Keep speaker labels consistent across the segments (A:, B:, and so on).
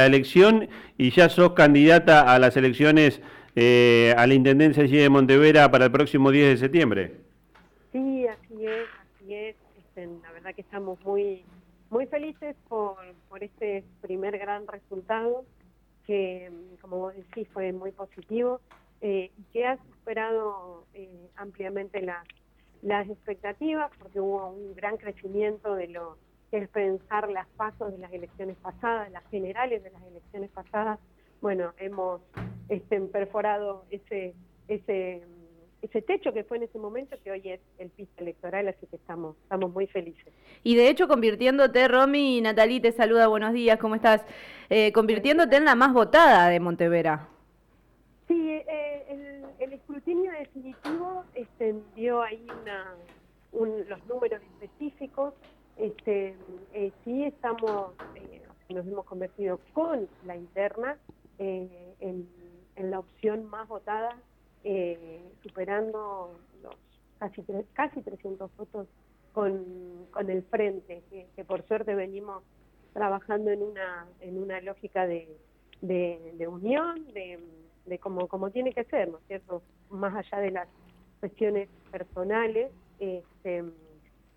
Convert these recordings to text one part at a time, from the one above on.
A: la elección y ya sos candidata a las elecciones eh, a la Intendencia de Montevera para el próximo 10 de septiembre.
B: Sí, así es, así es. Este, la verdad que estamos muy, muy felices por, por este primer gran resultado que, como vos decís, fue muy positivo eh, que ha superado eh, ampliamente las, las expectativas porque hubo un gran crecimiento de lo que es pensar las pasos de las elecciones pasadas, las generales de las elecciones pasadas. Bueno, hemos este, perforado ese, ese, ese techo que fue en ese momento, que hoy es el piso electoral, así que estamos, estamos muy felices.
C: Y de hecho, convirtiéndote, Romy, Natalí te saluda, buenos días, ¿cómo estás? Eh, convirtiéndote en la más votada de Montevera.
B: Sí, eh, el, el, escrutinio definitivo dio ahí una, los números específicos. Este, eh, sí estamos, eh, nos hemos convertido con la interna eh, en, la opción más votada, superando los casi, casi 300 votos con, con el frente, que, por suerte venimos trabajando en una, en una lógica de, de, de unión, de de como, como tiene que ser, ¿no es cierto? Más allá de las cuestiones personales, este,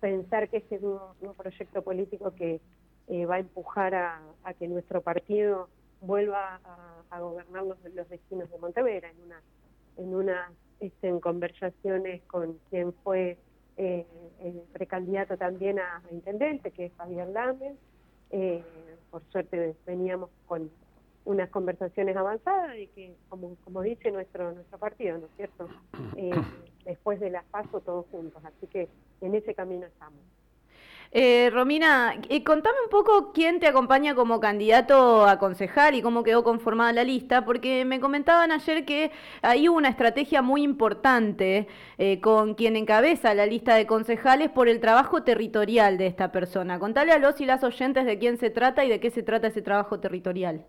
B: pensar que este es un, proyecto político que eh, va a empujar a, que nuestro partido vuelva a, gobernar los, los, destinos de Montevera en una en una este, en conversaciones con quien fue eh, el precandidato también a, intendente, que es Fabián Lames. Eh, por suerte veníamos con unas conversaciones avanzadas y que, como, como dice nuestro nuestro partido, ¿no es cierto? Después de las paso todos juntos, así que en ese camino estamos.
C: Eh, Romina, eh, contame un poco quién te acompaña como candidato a concejal y cómo quedó conformada la lista, porque me comentaban ayer que hay una estrategia muy importante eh, con quien encabeza la lista de concejales por el trabajo territorial de esta persona. Contale a los y las oyentes de quién se trata y de qué se trata ese trabajo territorial.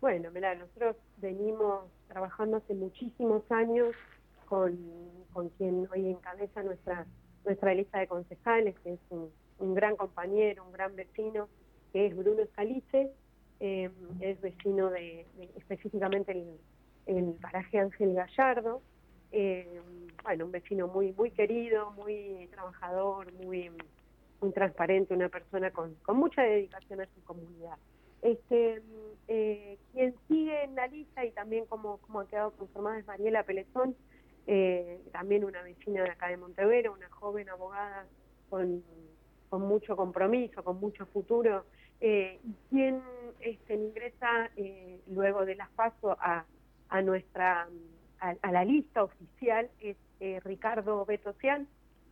B: Bueno, mira, nosotros venimos trabajando hace muchísimos años con, con quien hoy encabeza nuestra nuestra lista de concejales, que es un, gran compañero, un gran vecino, que es Bruno Escalice, eh, es vecino de, específicamente el, el, paraje Ángel Gallardo, eh, bueno, un vecino muy muy querido, muy trabajador, muy muy transparente, una persona con, con mucha dedicación a su comunidad. Este, eh, quien sigue en la lista y también como, como ha quedado conformada es Mariela Peletón, eh, también una vecina de acá de Montevero, una joven abogada con, mucho compromiso, con mucho futuro, eh, quien este, ingresa eh, luego de las pasos a, a nuestra a, la lista oficial es eh, Ricardo Betocian,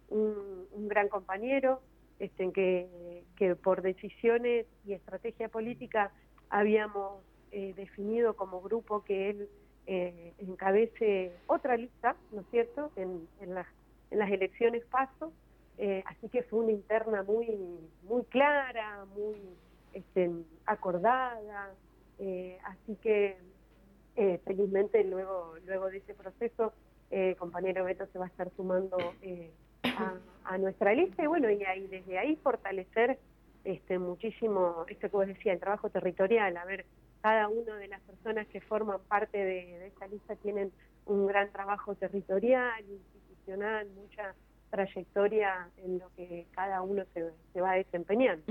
B: un, un gran compañero, este, que, que por decisiones y estrategia política habíamos eh, definido como grupo que él eh, encabece otra lista, ¿no es cierto?, en, las, elecciones paso, eh, así que fue una interna muy, muy clara, muy este, acordada, eh, así que eh, felizmente luego, luego de ese proceso, compañero Beto se va a estar sumando eh, a, nuestra lista y bueno, y ahí desde ahí fortalecer este muchísimo, esto que vos decías, el trabajo territorial, a ver, cada una de las personas que forman parte de, esta lista tienen un gran trabajo territorial, institucional, mucha trayectoria en lo que cada uno se, se va desempeñando.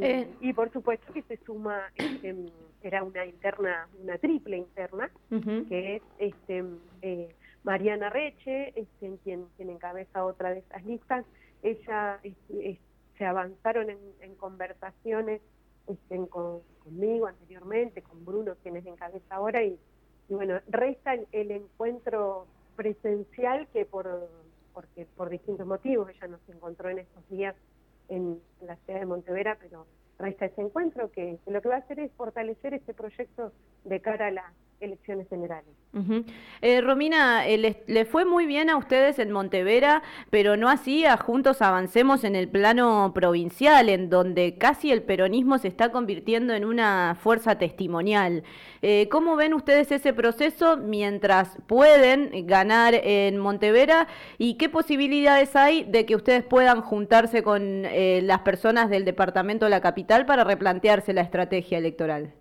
B: Eh, y, por supuesto que se suma, este, era una interna, una triple interna, que es este eh, Mariana Reche, este, quien, quien encabeza otra de esas listas, ella este, se avanzaron en, conversaciones este, conmigo anteriormente, con Bruno, quien es encabeza ahora, y, bueno, resta el, encuentro presencial que por porque por distintos motivos ella nos encontró en estos días en la ciudad de Montevera, pero resta ese encuentro que, que lo que va a hacer es fortalecer este proyecto de cara a la elecciones generales.
C: eh, Romina, eh, le, fue muy bien a ustedes en Montevera, pero no así a Juntos Avancemos en el plano provincial, en donde casi el peronismo se está convirtiendo en una fuerza testimonial. Eh, ¿Cómo ven ustedes ese proceso mientras pueden ganar en Montevera y qué posibilidades hay de que ustedes puedan juntarse con eh, las personas del departamento de la capital para replantearse la estrategia electoral?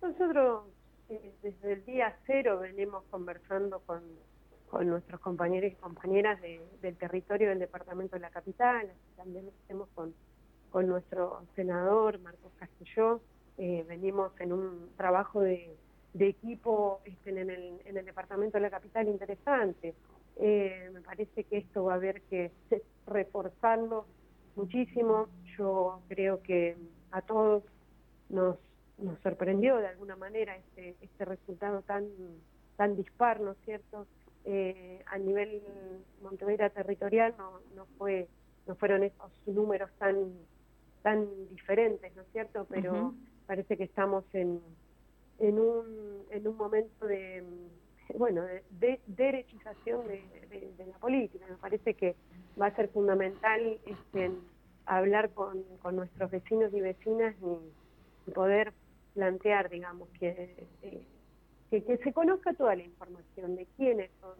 B: Nosotros desde el día cero venimos conversando con, nuestros compañeros y compañeras del territorio del departamento de la capital, también lo hacemos con, nuestro senador Marcos Castelló, eh, venimos en un trabajo de, equipo este, en, el, en, el, departamento de la capital interesante. Eh, me parece que esto va a haber que reforzarlo muchísimo. Yo creo que a todos nos, nos sorprendió de alguna manera este, este resultado tan, tan dispar, ¿no es cierto? Eh, a nivel Montevideo territorial no, no fue no fueron esos números tan tan diferentes, ¿no es cierto? Pero parece que estamos en, en, un, en un momento de, bueno, de, derechización de, la política. Me parece que va a ser fundamental este, hablar con, con nuestros vecinos y vecinas y, poder plantear, digamos, que, eh, que, que, se conozca toda la información de quiénes son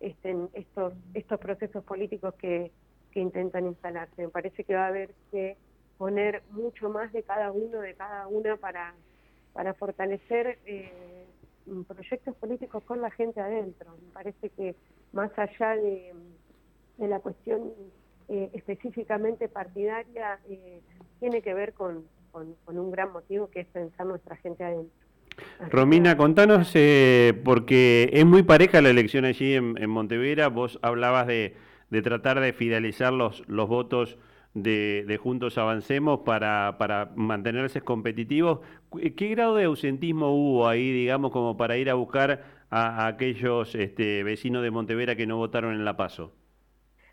B: este, estos, estos procesos políticos que, que intentan instalarse. Me parece que va a haber que poner mucho más de cada uno, de cada una para, para fortalecer eh, proyectos políticos con la gente adentro. Me parece que más allá de, de la cuestión eh, específicamente partidaria, eh, tiene que ver con, con, un gran motivo que es pensar nuestra gente adentro.
A: Romina, contanos, porque es muy pareja la elección allí en, en Montevera, vos hablabas de, de tratar de fidelizar los, los votos de, Juntos Avancemos para, para mantenerse competitivos. ¿Qué grado de ausentismo hubo ahí, digamos, como para ir a buscar a, aquellos este, vecinos de Montevera que no votaron en La Paso?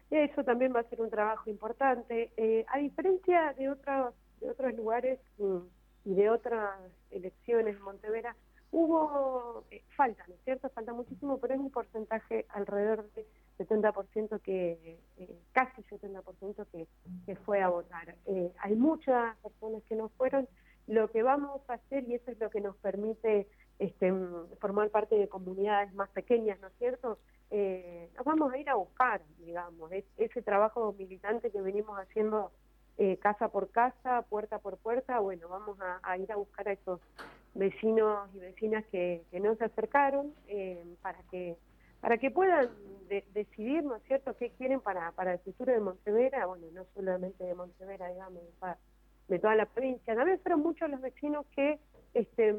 B: Eso también va a ser un trabajo importante. Eh, a diferencia de otros, de otros lugares mm, y de otras elecciones en Montevera, hubo, eh, falta, ¿no es cierto? Falta muchísimo, pero es un porcentaje alrededor de 70% que, eh, casi 70% que, que fue a votar. Eh, hay muchas personas que no fueron. Lo que vamos a hacer, y eso es lo que nos permite este, formar parte de comunidades más pequeñas, ¿no es cierto? Eh, nos vamos a ir a buscar, digamos, ese trabajo militante que venimos haciendo casa por casa, puerta por puerta, bueno, vamos a, ir a buscar a esos vecinos y vecinas que, que no se acercaron para que para que puedan decidir, ¿no es cierto?, qué quieren para, para el futuro de Montevera, bueno, no solamente de Montevera, digamos, de toda la provincia. También fueron muchos los vecinos que este,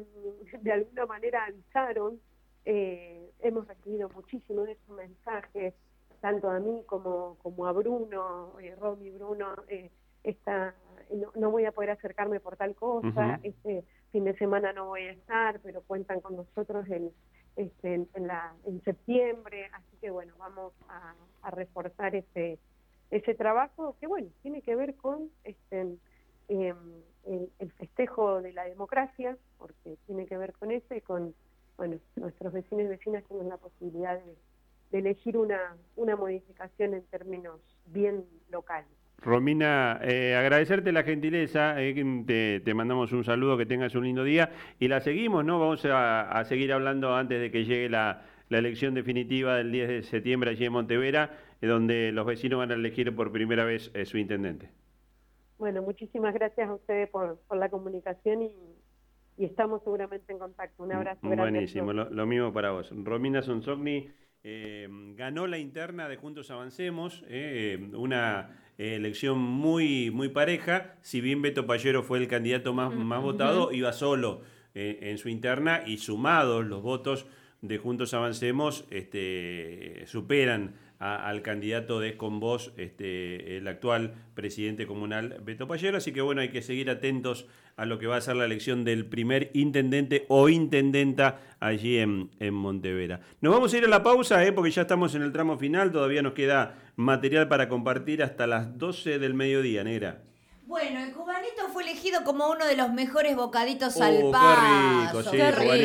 B: de alguna manera avisaron, eh, hemos recibido muchísimos de esos mensajes, tanto a mí como, como a Bruno, eh, Romy, Bruno, eh, esta, no, voy a poder acercarme por tal cosa, este fin de semana no voy a estar, pero cuentan con nosotros el este, en, la, en septiembre, así que bueno, vamos a, reforzar ese, ese trabajo que bueno, tiene que ver con este, em, el, festejo de la democracia, porque tiene que ver con eso y con, bueno, nuestros vecinos y vecinas tienen la posibilidad de, de elegir una, una modificación en términos bien locales.
A: Romina, eh, agradecerte la gentileza, eh, te, mandamos un saludo, que tengas un lindo día y la seguimos, ¿no? Vamos a, seguir hablando antes de que llegue la, elección definitiva del 10 de septiembre allí en Montevera, eh, donde los vecinos van a elegir por primera vez su intendente.
B: Bueno, muchísimas gracias a ustedes por, la comunicación y, estamos seguramente en contacto. Un abrazo
A: grande. Buenísimo, lo, mismo para vos. Romina Sonsogni ganó la interna de Juntos Avancemos, una eh, elección muy, muy pareja. Si bien Beto Pallero fue el candidato más, más votado, iba solo eh, en su interna y sumados los votos de Juntos Avancemos este, superan al candidato de Con Vos, este, el actual presidente comunal Beto Pallero. Así que bueno, hay que seguir atentos a lo que va a ser la elección del primer intendente o intendenta allí en, en Montevera. Nos vamos a ir a la pausa, ¿eh? porque ya estamos en el tramo final, todavía nos queda material para compartir hasta las 12 del mediodía, negra.
D: Bueno, el cubanito fue elegido como uno de los mejores bocaditos al paso.
A: Qué rico, sí,